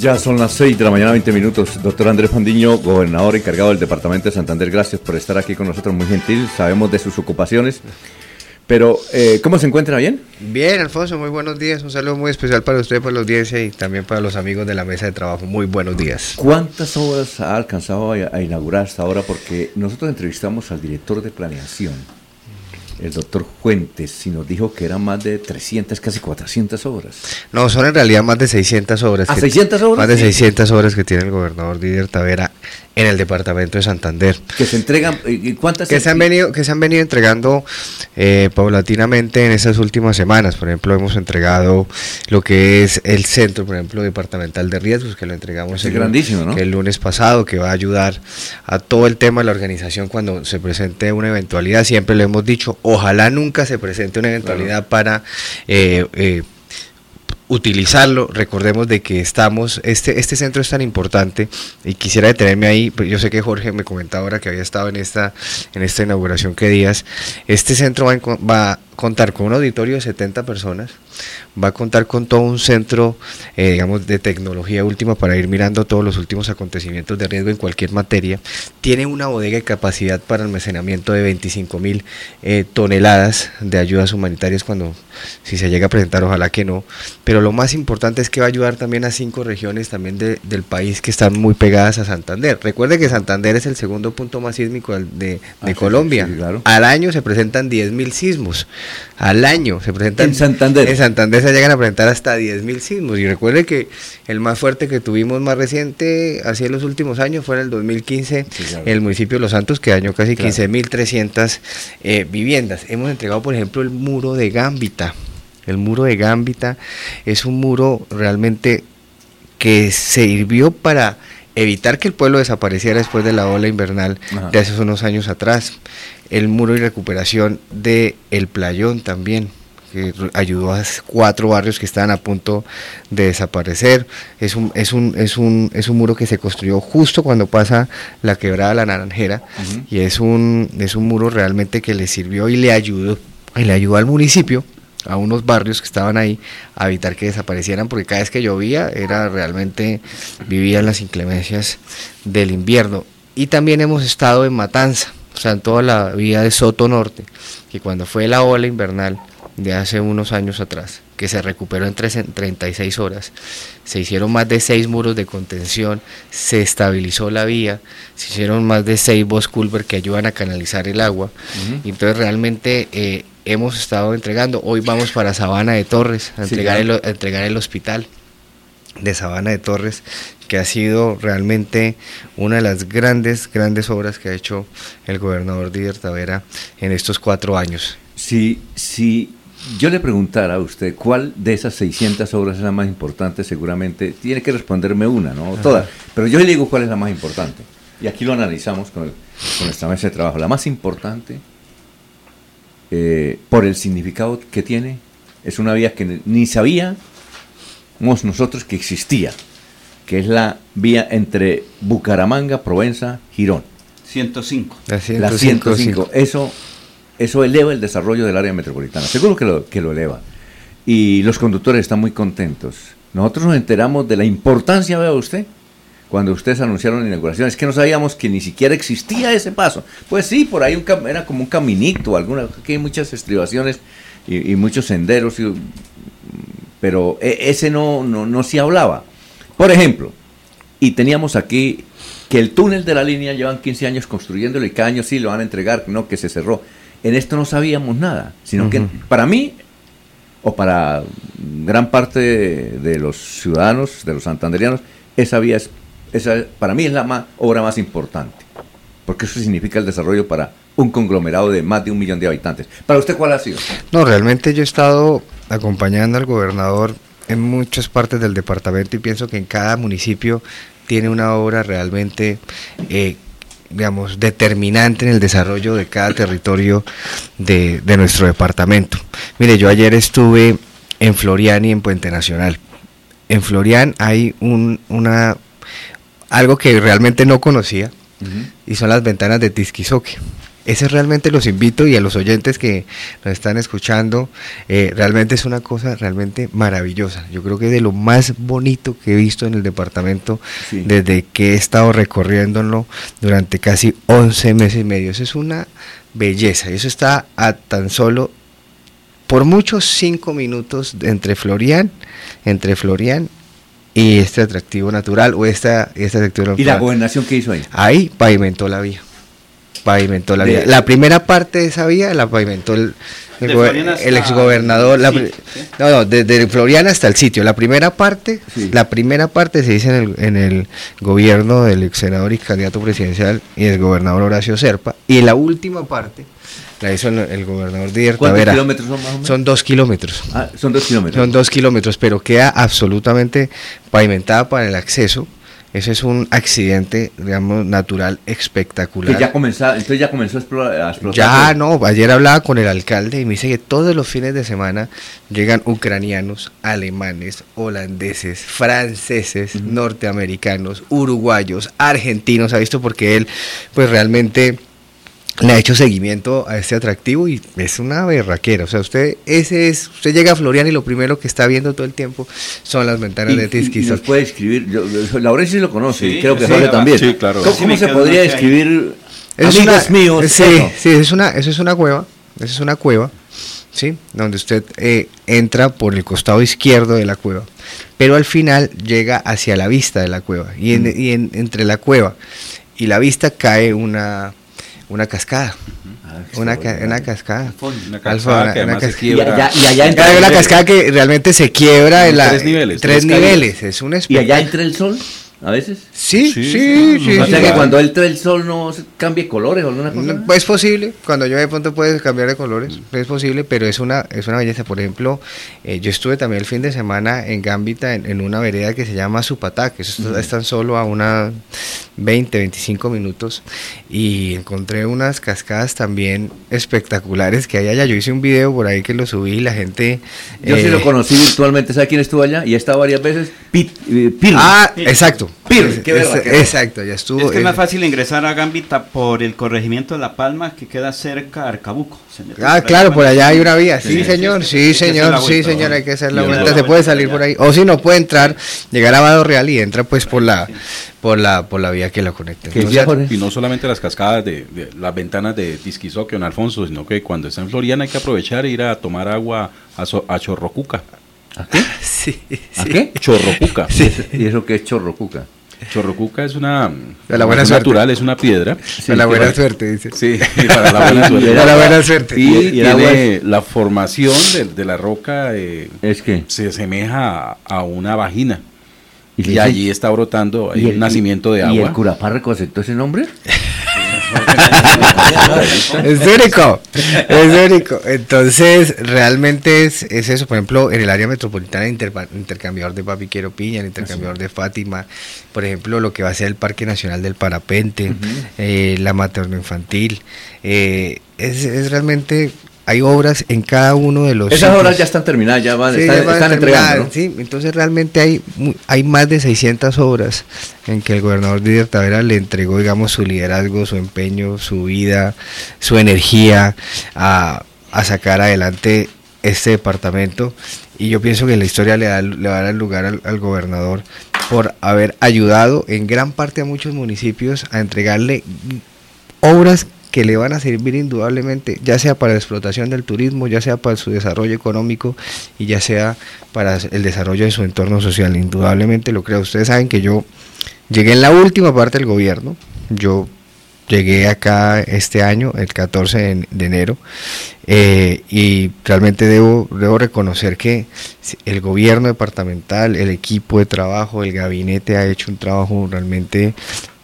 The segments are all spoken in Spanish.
Ya son las 6 de la mañana, 20 minutos. Doctor Andrés Pandiño, gobernador encargado del Departamento de Santander, gracias por estar aquí con nosotros, muy gentil. Sabemos de sus ocupaciones. Pero, eh, ¿cómo se encuentra? ¿Bien? Bien, Alfonso, muy buenos días. Un saludo muy especial para usted, para la audiencia y también para los amigos de la mesa de trabajo. Muy buenos días. ¿Cuántas obras ha alcanzado a, a inaugurar hasta ahora? Porque nosotros entrevistamos al director de planeación el doctor Fuentes y nos dijo que eran más de 300, casi 400 obras. No, son en realidad más de 600 obras. ¿A 600 obras? Más de 600 obras que tiene el gobernador Didier Tavera en el departamento de Santander. Que se entregan, ¿y cuántas? Que se han venido, que se han venido entregando eh, paulatinamente en estas últimas semanas. Por ejemplo, hemos entregado lo que es el centro, por ejemplo, departamental de riesgos, que lo entregamos el, grandísimo, ¿no? el lunes pasado, que va a ayudar a todo el tema de la organización cuando se presente una eventualidad. Siempre lo hemos dicho, ojalá nunca se presente una eventualidad para eh, eh, utilizarlo. Recordemos de que estamos, este, este centro es tan importante y quisiera detenerme ahí, yo sé que Jorge me comentaba ahora que había estado en esta, en esta inauguración que días. Este centro va, va contar con un auditorio de 70 personas, va a contar con todo un centro, eh, digamos, de tecnología última para ir mirando todos los últimos acontecimientos de riesgo en cualquier materia. Tiene una bodega de capacidad para almacenamiento de 25 mil eh, toneladas de ayudas humanitarias cuando, si se llega a presentar, ojalá que no. Pero lo más importante es que va a ayudar también a cinco regiones también del país que están muy pegadas a Santander. Recuerde que Santander es el segundo punto más sísmico de, de ah, Colombia. Al año se presentan 10 mil sismos al año. Se presentan en Santander. En Santander se llegan a presentar hasta 10.000 sismos. Y recuerde que el más fuerte que tuvimos más reciente, así en los últimos años, fue en el 2015, el municipio de Los Santos, que dañó casi 15.300 eh, viviendas. Hemos entregado, por ejemplo, el muro de Gámbita. El muro de Gámbita es un muro realmente que sirvió para evitar que el pueblo desapareciera después de la ola invernal de hace unos años atrás el muro y recuperación de El Playón también, que ayudó a cuatro barrios que estaban a punto de desaparecer. Es un, es un, es un, es un muro que se construyó justo cuando pasa la quebrada La Naranjera y es un, es un muro realmente que le sirvió y le ayudó, y le ayudó al municipio a unos barrios que estaban ahí a evitar que desaparecieran porque cada vez que llovía era realmente vivían las inclemencias del invierno. Y también hemos estado en Matanza o sea, en toda la vía de Soto Norte, que cuando fue la ola invernal de hace unos años atrás, que se recuperó en 36 horas, se hicieron más de 6 muros de contención, se estabilizó la vía, se hicieron más de 6 bos culver que ayudan a canalizar el agua, y entonces realmente eh, hemos estado entregando, hoy vamos para Sabana de Torres a entregar, el, a entregar el hospital de Sabana de Torres, que ha sido realmente una de las grandes, grandes obras que ha hecho el gobernador Díaz Tavera en estos cuatro años. Si, si yo le preguntara a usted cuál de esas 600 obras es la más importante, seguramente tiene que responderme una, no todas, pero yo le digo cuál es la más importante. Y aquí lo analizamos con, con nuestra mesa de trabajo. La más importante, eh, por el significado que tiene, es una vía que ni sabía nosotros que existía, que es la vía entre Bucaramanga, Provenza, Girón. 105. La 105. Eso, eso eleva el desarrollo del área metropolitana. Seguro que lo, que lo eleva. Y los conductores están muy contentos. Nosotros nos enteramos de la importancia, vea usted, cuando ustedes anunciaron la inauguración. Es que no sabíamos que ni siquiera existía ese paso. Pues sí, por ahí un, era como un caminito, alguna, aquí hay muchas estribaciones y, y muchos senderos. Y, pero e, ese no, no, no se hablaba. Por ejemplo, y teníamos aquí que el túnel de la línea llevan 15 años construyéndolo y cada año sí lo van a entregar, no, que se cerró. En esto no sabíamos nada, sino que para mí, o para gran parte de, los ciudadanos, de los santanderianos, esa vía es, esa para mí es la más, obra más importante, porque eso significa el desarrollo para un conglomerado de más de un millón de habitantes. ¿Para usted cuál ha sido? No, realmente yo he estado acompañando al gobernador en muchas partes del departamento y pienso que en cada municipio tiene una obra realmente, eh, digamos, determinante en el desarrollo de cada territorio de, nuestro departamento. Mire, yo ayer estuve en Florian y en Puente Nacional. En Florian hay un, una, algo que realmente no conocía y son las ventanas de Tisquizoque. Ese realmente los invito y a los oyentes que nos están escuchando, eh, realmente es una cosa realmente maravillosa. Yo creo que es de lo más bonito que he visto en el departamento desde que he estado recorriéndolo durante casi 11 meses y medio. Eso es una belleza y eso está a tan solo por muchos 5 minutos entre Florian, entre Florian y este atractivo natural o esta, este atractivo natural. ¿Y la gobernación qué hizo ahí? Ahí pavimentó la vía pavimentó la vía. La primera parte de esa vía la pavimentó el, el, exgobernador. No, no, desde Floriana hasta el sitio. La primera parte, la primera parte se dice en el, en el gobierno del ex senador y candidato presidencial y el gobernador Horacio Serpa. Y la última parte la hizo el, gobernador Díaz ¿Cuántos kilómetros son más o menos? Son dos kilómetros. Ah, son dos kilómetros. Son dos kilómetros, pero queda absolutamente pavimentada para el acceso ese es un accidente, digamos, natural espectacular. ya comenzó, entonces ya comenzó a explotar. Ya, no, ayer hablaba con el alcalde y me dice que todos los fines de semana llegan ucranianos, alemanes, holandeses, franceses, norteamericanos, uruguayos, argentinos, ha visto porque él, pues realmente le ha hecho seguimiento a este atractivo y es una berraquera. O sea, usted ese es, usted llega a Florian y lo primero que está viendo todo el tiempo son las ventanas de Tisquis. nos puede escribir, Laurencio sí lo conoce, creo que Jorge también. Sí, claro. ¿Cómo, se podría describir es amigos míos? Sí, sí, es una, eso es una cueva, eso es una cueva, sí, donde usted eh, entra por el costado izquierdo de la cueva, pero al final llega hacia la vista de la cueva y, en, y en, entre la cueva y la vista cae una una cascada. una, una, cascada. Una cascada que además se quiebra. Y, allá, entra una cascada que realmente se quiebra en, la, tres niveles. Tres, niveles. Es un ¿Y allá entra el sol? ¿A veces? Sí, sí, sí. o sea que cuando entra el sol no cambie colores o alguna cosa. es posible, cuando yo de pronto puedes cambiar de colores, es posible, pero es una, es una belleza. Por ejemplo, eh, yo estuve también el fin de semana en Gambita, en, una vereda que se llama Supatá, que eso es tan solo a una 20, 25 minutos, y encontré unas cascadas también espectaculares que hay allá. Yo hice un video por ahí que lo subí y la gente... Yo sí lo eh, conocí virtualmente, ¿sabe quién estuvo allá? Y he estado varias veces. Pit, eh, Ah, exacto. Exacto, ya estuvo. Es que es más fácil ingresar a Gambita por el corregimiento de La Palma que queda cerca de Arcabuco. Ah, claro, por allá hay una vía. Sí, señor, sí, señor, sí, señor, hay que hacer la vuelta. Se puede salir por ahí. O si no, puede entrar, llegar a Vado Real y entra pues por la por la por la vía que la conecta. y no solamente las cascadas de, las ventanas de Tisquizoque en Alfonso, sino que cuando está en Floriana hay que aprovechar e ir a tomar agua a, a Chorrocuca. ¿A qué? Sí, ¿A qué? Chorrocuca. ¿Y eso qué es Chorrocuca? Chorrocuca es una la buena natural, es una piedra. para la buena suerte, dice. Sí, para la buena suerte. la buena suerte. Y, tiene la formación de, la roca eh, es que se asemeja a, una vagina. Y, allí está brotando hay un nacimiento de agua. ¿Y el Curapárraco aceptó ese nombre? es único, es único. Entonces, realmente es, eso. Por ejemplo, en el área metropolitana, intercambiador de Papiquero Piña, el intercambiador de Fátima, por ejemplo, lo que va a ser el Parque Nacional del Parapente, eh, la materno infantil. Eh, es, es realmente hay obras en cada uno de los. Esas obras ya están terminadas, ya van, están, entregando. Sí, entonces realmente hay, hay más de 600 obras en que el gobernador Didier Tavera le entregó, digamos, su liderazgo, su empeño, su vida, su energía a, sacar adelante este departamento. Y yo pienso que la historia le, da, le va a dar lugar al, al gobernador por haber ayudado en gran parte a muchos municipios a entregarle obras que le van a servir indudablemente, ya sea para la explotación del turismo, ya sea para su desarrollo económico y ya sea para el desarrollo de su entorno social. Indudablemente lo creo. Ustedes saben que yo llegué en la última parte del gobierno, yo llegué acá este año, el 14 de, enero, eh, y realmente debo, debo reconocer que el gobierno departamental, el equipo de trabajo, el gabinete ha hecho un trabajo realmente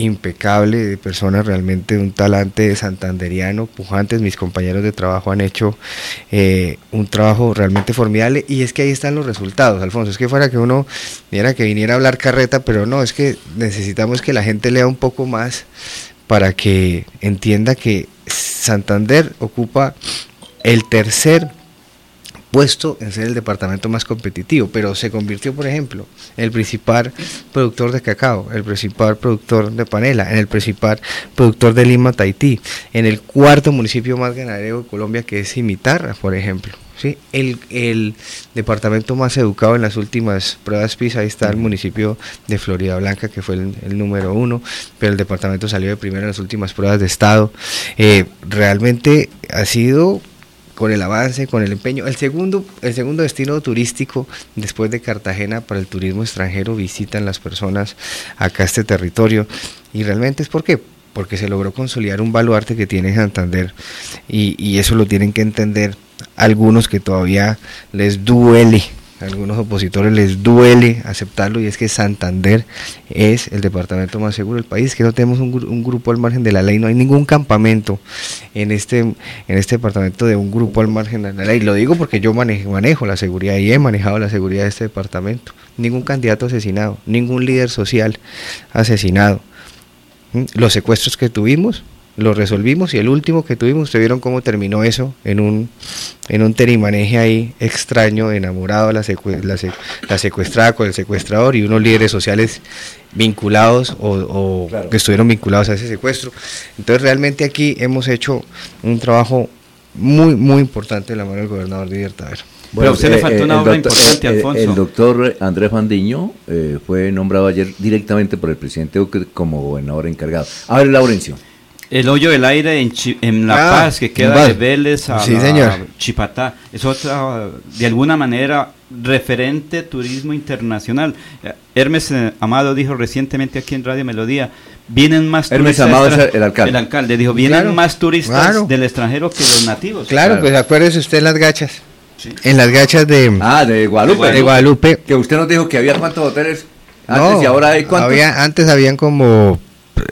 impecable, de personas realmente un talante santanderiano, pujantes, mis compañeros de trabajo han hecho eh, un trabajo realmente formidable y es que ahí están los resultados, Alfonso, es que fuera que uno que viniera a hablar carreta, pero no, es que necesitamos que la gente lea un poco más para que entienda que Santander ocupa el tercer puesto en ser el departamento más competitivo, pero se convirtió, por ejemplo, en el principal productor de cacao, el principal productor de panela, en el principal productor de Lima, Tahití, en el cuarto municipio más ganadero de Colombia, que es Cimitarra, por ejemplo. ¿sí? El, departamento más educado en las últimas pruebas PISA, ahí está el municipio de Florida Blanca, que fue el, número uno, pero el departamento salió de primero en las últimas pruebas de Estado. Eh, realmente ha sido con el avance, con el empeño. El segundo, el segundo destino turístico después de Cartagena para el turismo extranjero visitan las personas acá este territorio. Y realmente es porque porque se logró consolidar un baluarte que tiene Santander y, y eso lo tienen que entender algunos que todavía les duele algunos opositores les duele aceptarlo y es que Santander es el departamento más seguro del país, que no tenemos un, grupo al margen de la ley, no hay ningún campamento en este, en este departamento de un grupo al margen de la ley. Lo digo porque yo manejo, manejo la seguridad y he manejado la seguridad de este departamento. Ningún candidato asesinado, ningún líder social asesinado. ¿Mm? Los secuestros que tuvimos lo resolvimos y el último que tuvimos, ustedes vieron cómo terminó eso en un, en un terimaneje ahí extraño, enamorado, la, la, secuestrada con el secuestrador y unos líderes sociales vinculados o, que estuvieron vinculados a ese secuestro. Entonces realmente aquí hemos hecho un trabajo muy, muy importante en la mano del gobernador Didier Taver. Bueno, a usted le eh, faltó una obra importante, eh, Alfonso. El doctor Andrés Fandiño eh, fue nombrado ayer directamente por el presidente como gobernador encargado. A ver, Laurencio. El hoyo del aire en, en La ah, Paz, que queda de Vélez a, Chipatá, es otra, de alguna manera, referente turismo internacional. Hermes eh, Amado dijo recientemente aquí en Radio Melodía, vienen más Hermes turistas. Amado es el alcalde. El alcalde dijo, vienen más turistas del extranjero que los nativos. Claro, pues acuérdese usted en las gachas. En las gachas de, ah, de Guadalupe. De Guadalupe. Que usted nos dijo que había cuántos hoteles antes y ahora hay cuántos. Había, antes habían como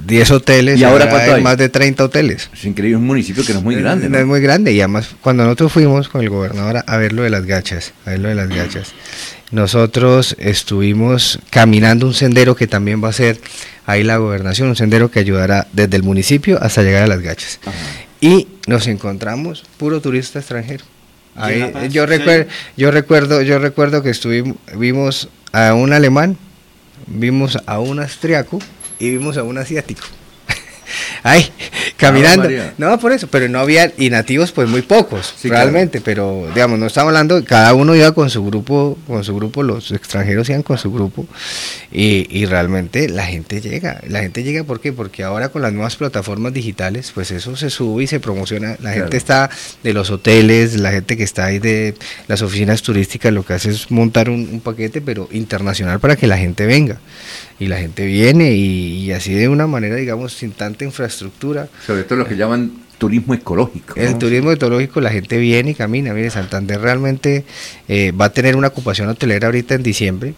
10 hoteles y ahora, hay más de 30 hoteles. Es increíble, un municipio que no es muy grande. No, es muy grande y además cuando nosotros fuimos con el gobernador a ver lo de las gachas, a ver lo de las gachas, nosotros estuvimos caminando un sendero que también va a ser ahí la gobernación, un sendero que ayudará desde el municipio hasta llegar a las gachas. Y nos encontramos puro turista extranjero. yo, recuerdo, yo recuerdo, yo recuerdo que estuvimos, vimos a un alemán, vimos a un austriaco, y vimos a un asiático. Ay, caminando. No, por eso, pero no había, y nativos pues muy pocos, realmente, pero digamos, no estamos hablando, cada uno iba con su grupo, con su grupo, los extranjeros iban con su grupo, y, y realmente la gente llega, la gente llega, ¿por qué? Porque ahora con las nuevas plataformas digitales, pues eso se sube y se promociona, la gente está de los hoteles, la gente que está ahí de las oficinas turísticas, lo que hace es montar un, un paquete, pero internacional para que la gente venga y la gente viene y, así de una manera, digamos, sin tanta infraestructura. Sobre todo lo que llaman turismo ecológico. El turismo ecológico, la gente viene y camina. Mire, Santander realmente eh, va a tener una ocupación hotelera ahorita en diciembre,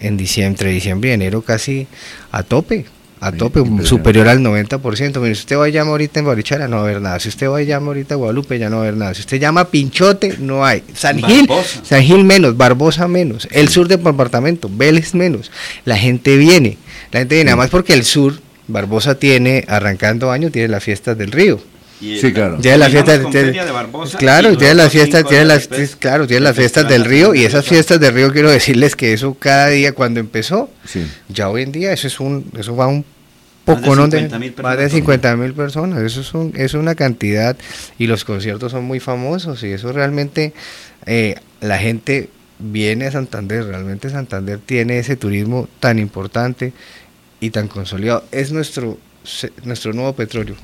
en diciembre, entre diciembre y enero casi a tope a tope, superior al 90%. Mire, si usted va a llamar ahorita en Barichara, no va a haber nada. Si usted va a llamar ahorita en Guadalupe, ya no va a haber nada. Si usted llama Pinchote, no hay. San Gil, San Gil menos, Barbosa menos. El sur del departamento, Vélez menos. La gente viene. La gente viene, nada más porque el sur, Barbosa tiene, arrancando año, tiene las fiestas del río. Sí, claro. Ya la fiesta de, Barbosa claro, tiene las fiestas, tiene las claro, tiene las fiestas del río y esas fiestas del río quiero decirles que eso cada día cuando empezó, ya hoy en día eso es un eso va un poco más de 50 más de 50 mil personas, eso es un, es una cantidad y los conciertos son muy famosos y eso realmente eh, la gente viene a Santander, realmente Santander tiene ese turismo tan importante y tan consolidado, es nuestro nuestro nuevo petróleo.